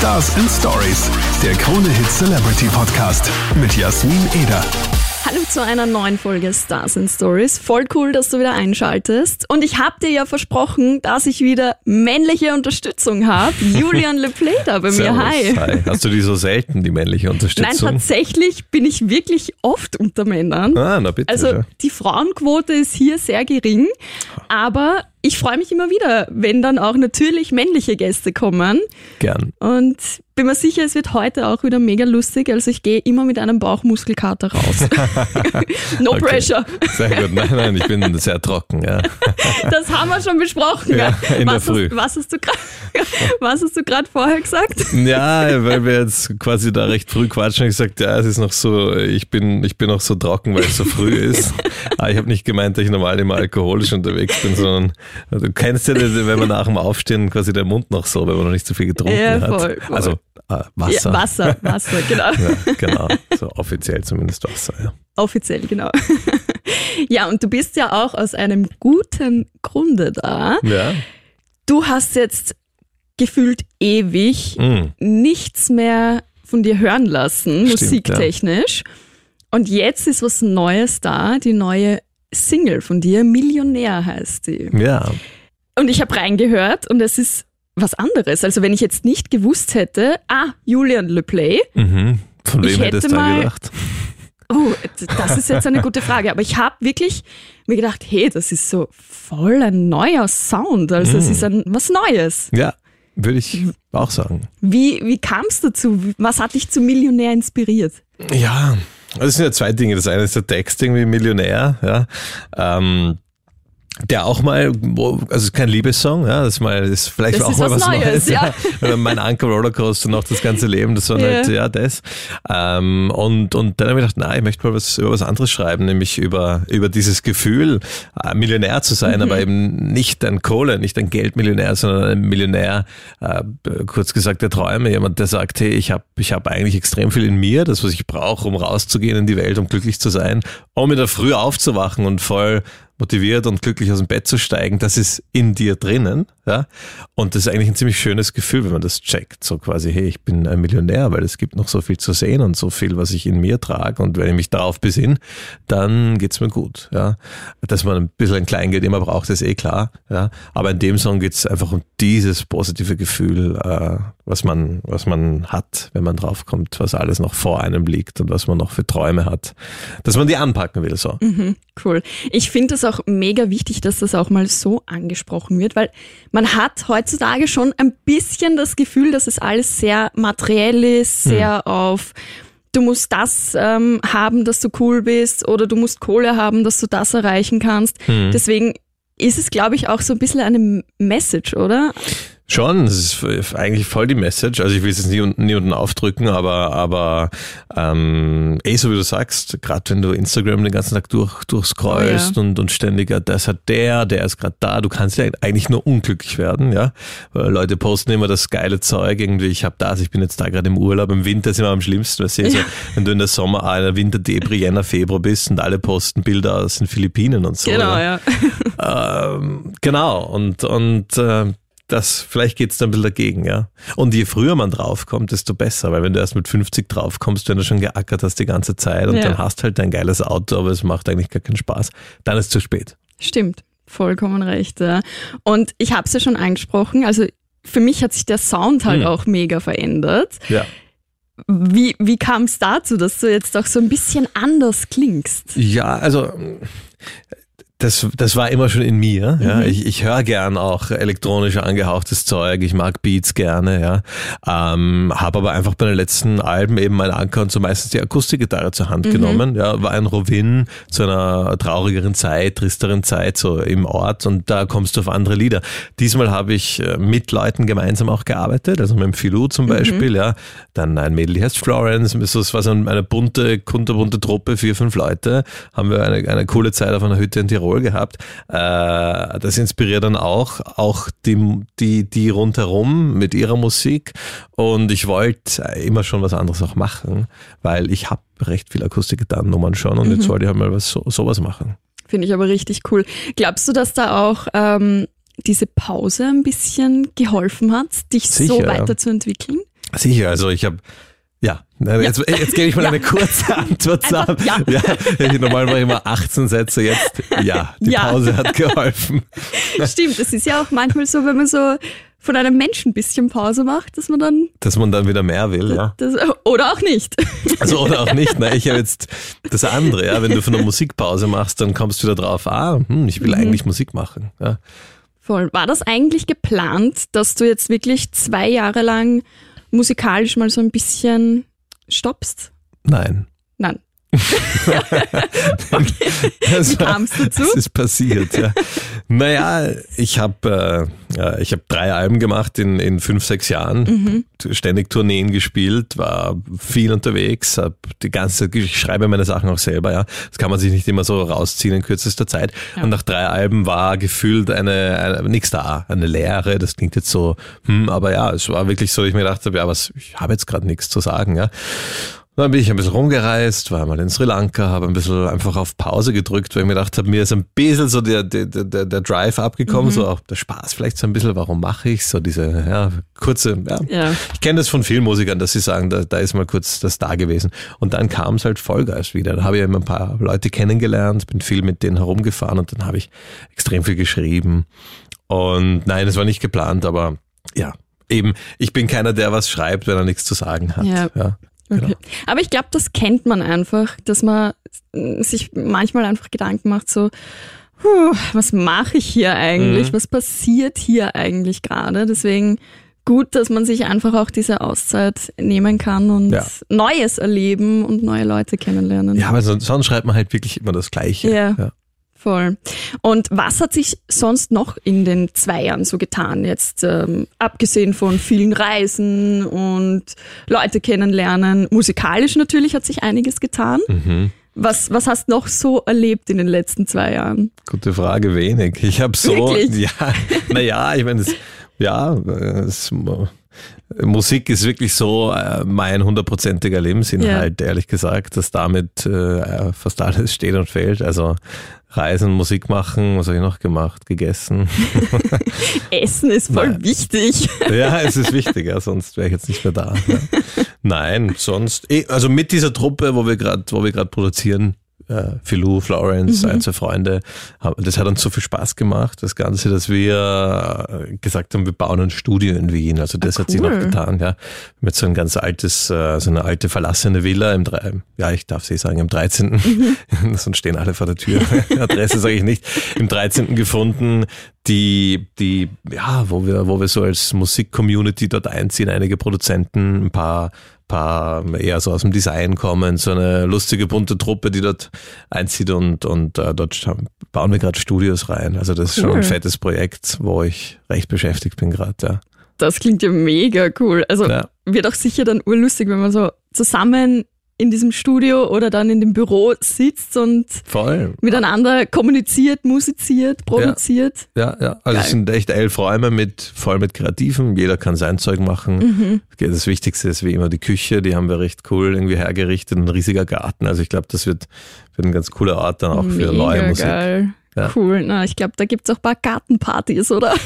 Stars and Stories, der Krone Hit Celebrity Podcast mit Jasmin Eder. Hallo zu einer neuen Folge Stars and Stories. Voll cool, dass du wieder einschaltest. Und ich habe dir ja versprochen, dass ich wieder männliche Unterstützung habe. Julian LePlay da bei mir. Hi. hi. Hast du die so selten, die männliche Nein, Unterstützung? tatsächlich bin ich wirklich oft unter Männern. ah, na bitte. Also ja. die Frauenquote ist hier sehr gering, aber ich freue mich immer wieder, wenn dann auch natürlich männliche Gäste kommen. Gern. Und bin mir sicher, es wird heute auch wieder mega lustig. Also ich gehe immer mit einem Bauchmuskelkater raus. no Okay. pressure. Sehr gut. Nein, nein, ich bin sehr trocken. Ja. Das haben wir schon besprochen. Ja, in der was, Früh. Hast, was hast du gerade was hast du gerade vorher gesagt? ja, weil wir jetzt quasi da recht früh quatschen. Ich gesagt, ja, es ist noch so, ich bin, ich bin noch so trocken, weil es so früh ist. Aber ich habe nicht gemeint, dass ich normal immer alkoholisch unterwegs bin, sondern du kennst ja, das, wenn man nach dem Aufstehen quasi der Mund noch so, wenn man noch nicht so viel getrunken Ja, hat. voll, voll. Also äh, Wasser. Ja, Wasser, Wasser, genau. Ja, genau. So offiziell zumindest Wasser. Ja. Offiziell, genau. Ja, und du bist ja auch aus einem guten Grunde da. ja. Du hast jetzt gefühlt ewig Mm. nichts mehr von dir hören lassen, Stimmt, musiktechnisch. Und jetzt ist was Neues da, die neue Single von dir, Millionär heißt die. Ja. Und ich habe reingehört und es ist was anderes. Also wenn ich jetzt nicht gewusst hätte, ah, Julian LePlay, Mhm. Von Ich wem hättest hätte du mal- gedacht? oh, das ist jetzt eine gute Frage. Aber ich habe wirklich mir gedacht, hey, das ist so voll ein neuer Sound. Also es ist ein, was Neues. Ja, würde ich auch sagen. Wie, wie kam es dazu? Was hat dich zu Millionär inspiriert? Ja, also es sind ja zwei Dinge. Das eine ist der Text irgendwie Millionär, ja. Ähm, der auch mal, wo- also es ist kein Liebessong, ja, das ist mal, das ist vielleicht Das auch ist mal was was Neues, ja. ja. mein Anker Rollercoaster noch das ganze Leben, das war Ja. halt, ja, das. Ähm, und, und dann habe ich gedacht, na, ich möchte mal was über was anderes schreiben, nämlich über, über dieses Gefühl, äh, Millionär zu sein, Mhm. aber eben nicht ein Kohle, nicht ein Geldmillionär, sondern ein Millionär, äh, kurz gesagt, der Träume, jemand, der sagt, hey, ich habe ich hab eigentlich extrem viel in mir, das, was ich brauche, um rauszugehen in die Welt, um glücklich zu sein, um in der Früh aufzuwachen und voll motiviert und glücklich aus dem Bett zu steigen, das ist in dir drinnen, ja. Und das ist eigentlich ein ziemlich schönes Gefühl, wenn man das checkt. So quasi, hey, ich bin ein Millionär, weil es gibt noch so viel zu sehen und so viel, was ich in mir trage. Und wenn ich mich darauf besinne, dann geht's mir gut, ja. Dass man ein bisschen ein Kleingeld immer braucht, ist eh klar, ja. Aber in dem Song geht's einfach um dieses positive Gefühl, äh, was man, was man hat, wenn man draufkommt, was alles noch vor einem liegt und was man noch für Träume hat, dass man die anpacken will, so. Cool. Ich finde es auch mega wichtig, dass das auch mal so angesprochen wird, weil man hat heutzutage schon ein bisschen das Gefühl, dass es alles sehr materiell ist, sehr auf du musst das ähm, haben, dass du cool bist oder du musst Kohle haben, dass du das erreichen kannst. Deswegen ist es, glaube ich, auch so ein bisschen eine Message, oder? Schon, das ist eigentlich voll die Message. Also ich will es jetzt nie, niemanden aufdrücken, aber, aber ähm, eh so wie du sagst, gerade wenn du Instagram den ganzen Tag durch, durchscrollst Oh und, und ständig, ja, das hat der, der ist gerade da, du kannst ja eigentlich nur unglücklich werden, ja. Weil Leute posten immer das geile Zeug, irgendwie, ich habe das, ich bin jetzt da gerade im Urlaub, im Winter ist immer am schlimmsten, weißt du, so, wenn du in der Sommer, in der Winter Debris, Jänner, Februar bist und alle posten Bilder aus den Philippinen und so. Genau, ja. ja. Ähm, genau, und, und äh, das, vielleicht geht's dann ein bisschen dagegen, ja. Und je früher man draufkommt, desto besser, weil wenn du erst mit 50 draufkommst, wenn du schon geackert hast die ganze Zeit und Ja. dann hast halt ein geiles Auto, aber es macht eigentlich gar keinen Spaß, dann ist es zu spät. Stimmt, vollkommen recht. Ja. Und ich habe es ja schon angesprochen, also für mich hat sich der Sound halt Hm. auch mega verändert. Ja. Wie, wie kam es dazu, dass du jetzt auch so ein bisschen anders klingst? Ja, also das, das war immer schon in mir. Ja. Mhm. Ich, ich höre gern auch elektronisch angehauchtes Zeug. Ich mag Beats gerne. Ja. Ähm, Habe aber einfach bei den letzten Alben eben mein Anker und so meistens die Akustikgitarre zur Hand genommen. Ja, war ein Rovin zu einer traurigeren Zeit, tristeren Zeit so im Ort und da kommst du auf andere Lieder. Diesmal habe ich äh, mit Leuten gemeinsam auch gearbeitet, also mit dem Philou zum Beispiel. Ja. Dann ein Mädel, die heißt Florence. Das war so eine bunte, kunterbunte Truppe, vier, fünf Leute. Haben wir eine, eine coole Zeit auf einer Hütte in Tirol gehabt. Äh, das inspiriert dann auch, auch die, die, die rundherum mit ihrer Musik. Und ich wollte immer schon was anderes auch machen, weil ich habe recht viel Akustikgitarrennummern schon und jetzt wollte ich halt mal was so, sowas machen. Finde ich aber richtig cool. Glaubst du, dass da auch ähm, diese Pause ein bisschen geholfen hat, dich so Sicher, ja. weiterzuentwickeln? Sicher, also ich habe ja, jetzt, ja. jetzt gebe ich mal ja. eine kurze Antwort zusammen. Ja. ja. Normal mache ich immer 18 Sätze, jetzt ja, die. Pause hat geholfen. Stimmt, es ist ja auch manchmal so, wenn man so von einem Menschen ein bisschen Pause macht, dass man dann. Dass man dann wieder mehr will, ja. Das, oder auch nicht. Also oder auch nicht. Ne? Ich habe jetzt das andere, ja. Wenn du von einer Musikpause machst, dann kommst du wieder drauf, ah, hm, ich will mhm. eigentlich Musik machen. Ja. Voll. War das eigentlich geplant, dass du jetzt wirklich zwei Jahre lang musikalisch mal so ein bisschen stoppst? Nein. Nein. Wie kamst du dazu? Das ist passiert, ja. Naja, ich habe äh, ich hab drei Alben gemacht in, in fünf, sechs Jahren, mhm. ständig Tourneen gespielt, war viel unterwegs, hab die ganze ich schreibe meine Sachen auch selber, ja. Das kann man sich nicht immer so rausziehen in kürzester Zeit. Ja. Und nach drei Alben war gefühlt eine, eine nichts da, eine Leere. Das klingt jetzt so, hm, aber ja, es war wirklich so, ich mir gedacht habe, ja, was, ich habe jetzt gerade nichts zu sagen, ja. Dann bin ich ein bisschen rumgereist, war mal in Sri Lanka, habe ein bisschen einfach auf Pause gedrückt, weil ich mir gedacht habe, mir ist ein bisschen so der, der, der, der Drive abgekommen, mhm. so auch der Spaß vielleicht so ein bisschen, warum mache ich so diese ja, kurze, ja. ja. Ich kenne das von vielen Musikern, dass sie sagen, da, da ist mal kurz das da gewesen. Und dann kam es halt Vollgas wieder. Da habe ich immer ein paar Leute kennengelernt, bin viel mit denen herumgefahren und dann habe ich extrem viel geschrieben. Und nein, es war nicht geplant, aber ja, eben, ich bin keiner, der was schreibt, wenn er nichts zu sagen hat. Ja. ja. Okay. Genau. Aber ich glaube, das kennt man einfach, dass man sich manchmal einfach Gedanken macht, so, was mache ich hier eigentlich? Mhm. Was passiert hier eigentlich gerade? Deswegen gut, dass man sich einfach auch diese Auszeit nehmen kann und ja. Neues erleben und neue Leute kennenlernen. Ja, aber sonst schreibt man halt wirklich immer das Gleiche. Ja. ja. Voll. Und was hat sich sonst noch in den zwei Jahren so getan? Jetzt ähm, abgesehen von vielen Reisen und Leute kennenlernen. Musikalisch natürlich hat sich einiges getan. Mhm. Was, was hast du noch so erlebt in den letzten zwei Jahren? Gute Frage, wenig. Ich habe so, Wirklich? ja, naja, ich meine, ja, es, Musik ist wirklich so äh, mein hundertprozentiger Lebensinhalt, ja. ehrlich gesagt, dass damit äh, fast alles steht und fällt. Also Reisen, Musik machen, was habe ich noch gemacht? Gegessen. Essen ist voll Nein. wichtig. Ja, es ist wichtig, ja, sonst wäre ich jetzt nicht mehr da. Nein, sonst, eh, also mit dieser Truppe, wo wir gerade, wo wir gerade produzieren, äh, Philou, Florence, mhm. ein, zwei Freunde. Das hat uns so viel Spaß gemacht, das Ganze, dass wir äh, gesagt haben, wir bauen ein Studio in Wien. Also das ah, cool. hat sich noch getan, ja. Mit so ein ganz altes, äh, so eine alte verlassene Villa im, ja, ich darf sie sagen, im 13. Mhm. Sonst stehen alle vor der Tür. Adresse sage ich nicht. Im 13. gefunden, die, die, ja, wo wir, wo wir so als Musik-Community dort einziehen, einige Produzenten, ein paar paar eher so aus dem Design kommen, so eine lustige bunte Truppe, die dort einzieht und, und äh, dort bauen wir gerade Studios rein. Also das ist cool. schon ein fettes Projekt, wo ich recht beschäftigt bin gerade, ja. Das klingt ja mega cool. Also ja. wird auch sicher dann urlustig, wenn man so zusammen in diesem Studio oder dann in dem Büro sitzt und Voll. miteinander kommuniziert, musiziert, produziert. Ja, ja. ja. Also Geil. es sind echt elf Räume mit voll mit Kreativen. Jeder kann sein Zeug machen. Mhm. Das Wichtigste ist wie immer die Küche. Die haben wir recht cool irgendwie hergerichtet. Ein riesiger Garten. Also ich glaube, das wird, wird ein ganz cooler Ort dann auch Mega für neue Musik. Geil. Ja. Cool, na, ich glaube, da gibt es auch ein paar Gartenpartys, oder?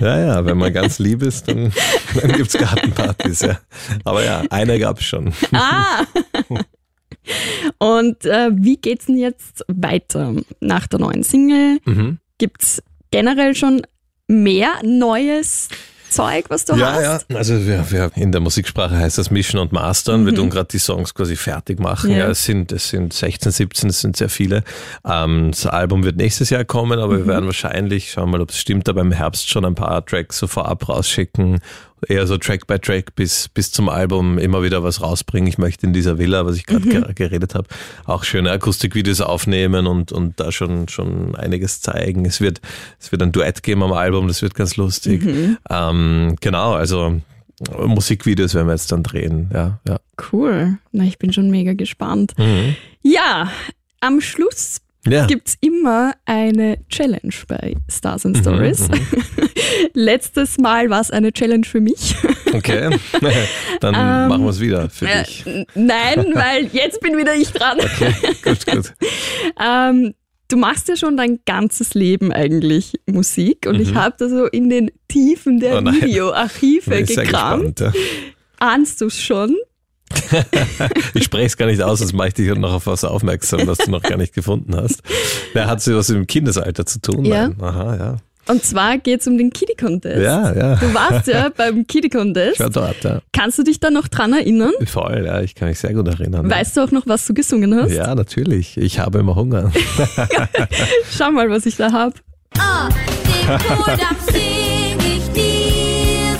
Ja, ja, wenn man ganz lieb ist, dann, dann gibt es Gartenpartys, ja. Aber ja, eine gab es schon. Ah! Und äh, wie geht's denn jetzt weiter nach der neuen Single? Mhm. Gibt es generell schon mehr Neues Zeug, was du ja, hast? Ja, also wir, wir, in der Musiksprache heißt das Mischen und Mastern. Mhm. Wir tun gerade die Songs quasi fertig machen. Ja. ja. es, sind, es sind 16, 17, es sind sehr viele. Ähm, das Album wird nächstes Jahr kommen, aber mhm. wir werden wahrscheinlich, schauen wir mal, ob es stimmt, aber im Herbst schon ein paar Tracks so vorab rausschicken eher so Track by Track bis, bis zum Album immer wieder was rausbringen. Ich möchte in dieser Villa, was ich gerade mhm. geredet habe, auch schöne Akustikvideos aufnehmen und, und da schon, schon einiges zeigen. Es wird, es wird ein Duett geben am Album, das wird ganz lustig. Mhm. Ähm, genau, also Musikvideos werden wir jetzt dann drehen. Ja, ja. Cool. Na, ich bin schon mega gespannt. Mhm. Ja, am Schluss ja. gibt es immer eine Challenge bei Stars and mhm, Stories. Mhm, Letztes Mal war es eine Challenge für mich. Okay, dann ähm, machen wir es wieder für äh, dich. Nein, weil jetzt bin wieder ich dran. Okay, gut, gut. ähm, du machst ja schon dein ganzes Leben eigentlich Musik und mhm. ich habe da so in den Tiefen der oh Videoarchive gekramt. Gespannt, ja. ahnst du es schon? ich spreche es gar nicht aus, sonst mache ich dich noch auf was aufmerksam, was du noch gar nicht gefunden hast. Der hat sie was im Kindesalter zu tun? Ja. Nein. Aha, ja. Und zwar geht es um den Kitty Contest. Ja, ja. Du warst ja beim Kitty Contest. Ich war dort, ja. Kannst du dich da noch dran erinnern? Voll, ja, ich kann mich sehr gut erinnern. Weißt du auch noch, was du gesungen hast? Ja, natürlich. Ich habe immer Hunger. Schau mal, was ich da habe. Oh, den Kodam sing ich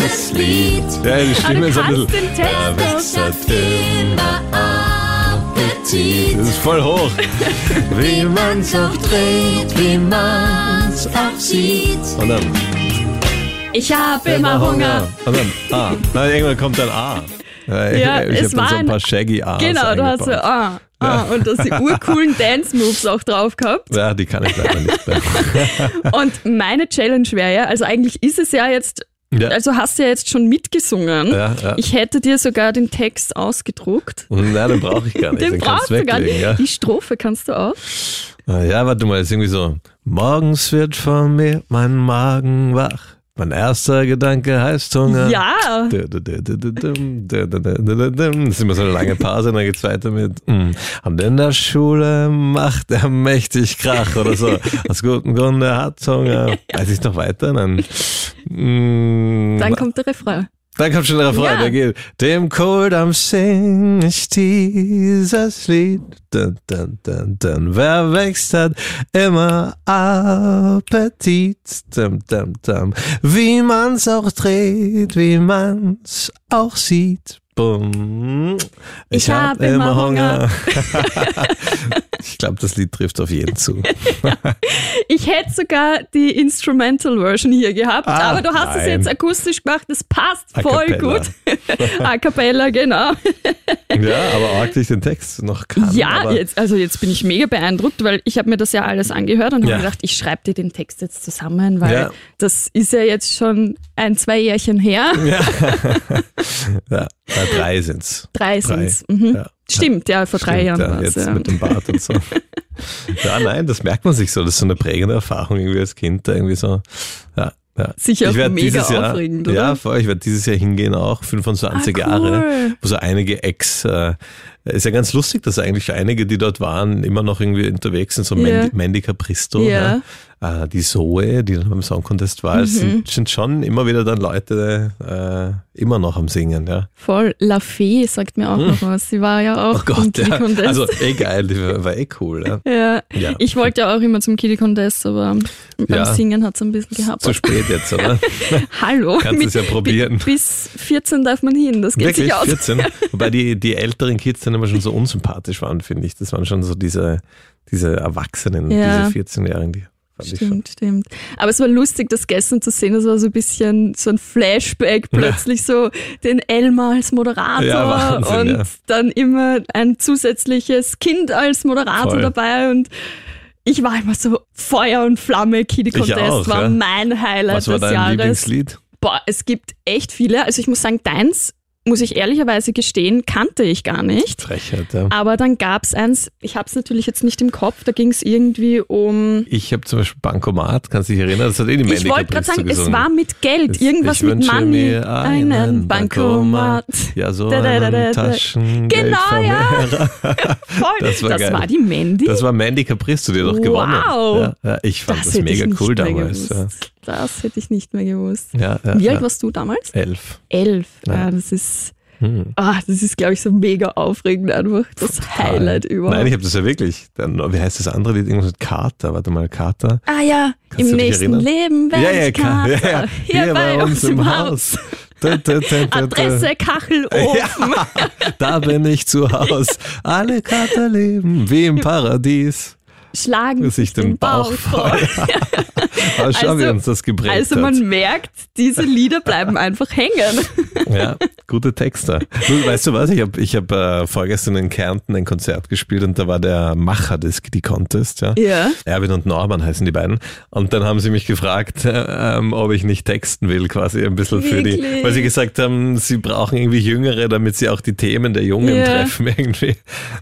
dieses Lied. Ja, die Stimme Ah, ist ein bisschen. Da. Das ist voll hoch. Wie man's auch dreht, wie man's auch sieht. Und dann Ich habe immer Hunger. Und dann A. Na, irgendwann kommt dann A. Ja, Ja, ich habe war so ein paar Shaggy A's Genau, du hast so, eingebaut. ah, ah, und das die urcoolen Dance-Moves auch drauf gehabt. Ja, die kann ich leider nicht mehr. Und meine Challenge wäre ja, also eigentlich ist es ja jetzt, Ja. also hast du ja jetzt schon mitgesungen. Ja, ja. Ich hätte dir sogar den Text ausgedruckt. Und nein, den brauche ich gar nicht. Den, Den, brauchst du gar nicht. Die Strophe kannst du auch. Ah, ja, warte mal, ist irgendwie so. Morgens wird von mir mein Magen wach. Mein erster Gedanke heißt Hunger. Ja. Das ist immer so eine lange Pause, dann geht's weiter mit mm. Und in der Schule macht er mächtig Krach oder so. Aus gutem Grunde hat Hunger. Weiß ich noch weiter? Dann, mm, Dann kommt der Refrain. Dann kommt schon der Refrain, Ja. der geht. Dem Kohldamm sing ich dieses Lied. Dun, dun, dun, dun. Wer wächst, hat immer Appetit. Dum, dum, dum. Wie man's auch dreht, wie man's auch sieht. Bum. Ich hab immer Hunger. ich glaube, das Lied trifft auf jeden zu. Ich hätte sogar die Instrumental-Version hier gehabt, Ah, aber du hast es nein. jetzt akustisch gemacht, das passt A voll cappella. gut. A cappella, genau. ja, aber arg dich den Text noch kann. Ja, jetzt, also jetzt bin ich mega beeindruckt, weil ich habe mir das ja alles angehört und Ja. habe gedacht, ich schreibe dir den Text jetzt zusammen, weil Ja. das ist ja jetzt schon ein, zwei Jährchen her. Ja. ja, bei drei sind's. Drei Drei. sind's. Mhm. Ja. Stimmt, ja, vor drei Stimmt, Jahren ja, war es. Jetzt Ja. mit dem Bart und so. ja, nein, das merkt man sich so. Das ist so eine prägende Erfahrung irgendwie als Kind, da irgendwie so. Ja, ja. Sicher ich werd mega dieses Jahr, aufregend, oder? Ja, voll. Ich werde dieses Jahr hingehen auch, 25 Ah, Jahre, cool. wo so einige Ex, äh, ist ja ganz lustig, dass eigentlich einige, die dort waren, immer noch irgendwie unterwegs sind, so Ja. Mandy, Capristo, Ja. ja. Äh, die Zoe, die dann beim Song Contest war, Mhm. sind, sind schon immer wieder dann Leute äh, immer noch am Singen, ja. Voll. La Fee sagt mir auch noch was. Sie war ja auch. Oh im Gott, Kitty ja. Contest. Also eh geil, die war, war eh cool, ja. ja. Ich wollte ja auch immer zum Kitty Contest, aber beim. Singen hat es ein bisschen gehabt. Zu spät jetzt, oder? Hallo. Kannst es ja probieren. bi- Bis 14 darf man hin, das geht Wirklich, sich aus. 14. Wobei die, die älteren Kids dann immer schon so unsympathisch waren, finde ich. Das waren schon so diese, diese Erwachsenen, Ja. diese 14-Jährigen, die. Stimmt, stimmt. Aber es war lustig, das gestern zu sehen. Das war so ein bisschen so ein Flashback, plötzlich so den Elmar als Moderator Ja, Wahnsinn, und ja. dann immer ein zusätzliches Kind als Moderator Voll. dabei und ich war immer so Feuer und Flamme. Kitty Contest auch, war ja. mein Highlight Was war des dein Jahres. Lieblingslied? Boah, es gibt echt viele. Also ich muss sagen, deins, muss ich ehrlicherweise gestehen, kannte ich gar nicht. Frechheit, ja. Aber dann gab's eins, ich habe es natürlich jetzt nicht im Kopf, da ging es irgendwie um. Ich habe zum Beispiel Bankomat, kannst du dich erinnern? Das hat eh die Mandy Ich wollte gerade sagen, es war mit Geld, Es- irgendwas ich mit Money, mir einen Bankomat. Ja, so Da, da, da, da, einen da. Taschengeld Genau, ja. Voll. Das war geil. war die Mandy. Das war Mandy Capristo, die hat doch Wow. gewonnen. Ja, ja, ich fand das, hätte mega cool damals. Ja. Das hätte ich nicht mehr gewusst. Ja, ja, Wie ja. alt warst du damals? Elf. Elf. Ja. Ja, das ist, Hm. ah, das ist, glaube ich, so mega aufregend einfach. Das Highlight überhaupt. Nein, ich habe das ja wirklich. Dann, wie heißt das andere Lied? Irgendwas mit Kater. Warte mal, Kater. ah ja, Kannst im nächsten? Leben werde ich Ka- Kater. Hier, bei uns im Haus. Da, da, da, da, da. Adresse Kachelofen. Ja, da bin ich zu Haus. Alle Kater leben wie im Paradies. Schlagen Sich den Bauch voll. Aber schau, Also- wie uns das geprägt Also hat. man merkt, diese Lieder bleiben einfach hängen. Ja, gute Texte. Du, weißt du was? Ich habe ich hab, äh, vorgestern in Kärnten ein Konzert gespielt und da war der Macher des Kitty Contest. Ja. Ja. Erwin und Norman heißen die beiden. Und dann haben sie mich gefragt, äh, ähm, ob ich nicht texten will, quasi ein bisschen für die, Wirklich? weil sie gesagt haben, sie brauchen irgendwie Jüngere, damit sie auch die Themen der Jungen Ja. treffen irgendwie.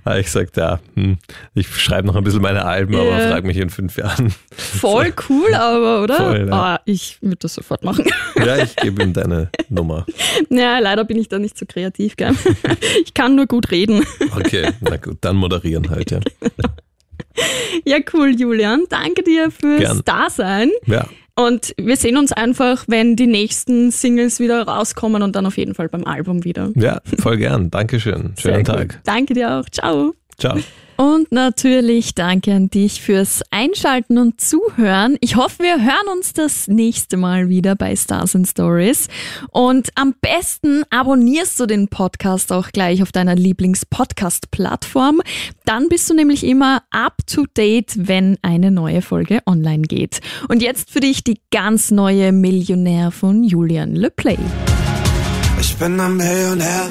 Aber ich sagte, ja, hm, ich schreibe noch ein bisschen meine Alben, aber Ja. frag mich in fünf Jahren. Voll cool, aber, oder? Voll, ja. Ah, ich würde das sofort machen. Ja, ich gebe ihm deine Nummer. Ja, leider bin ich da nicht so kreativ, gell? Ich kann nur gut reden. Okay, na gut, dann moderieren halt, ja. Ja, cool, Julian. Danke dir fürs Gern. Dasein. Ja, Und wir sehen uns einfach, wenn die nächsten Singles wieder rauskommen und dann auf jeden Fall beim Album wieder. ja voll gern. Dankeschön. Sehr Schönen gut. Tag. Danke dir auch. Ciao. Ciao. Und natürlich danke an dich fürs Einschalten und Zuhören. Ich hoffe, wir hören uns das nächste Mal wieder bei Stars and Stories. Und am besten abonnierst du den Podcast auch gleich auf deiner Lieblings-Podcast-Plattform. Dann bist du nämlich immer up to date, wenn eine neue Folge online geht. Und jetzt für dich die ganz neue Millionär von Julian Le Play. Ich bin ein Millionär.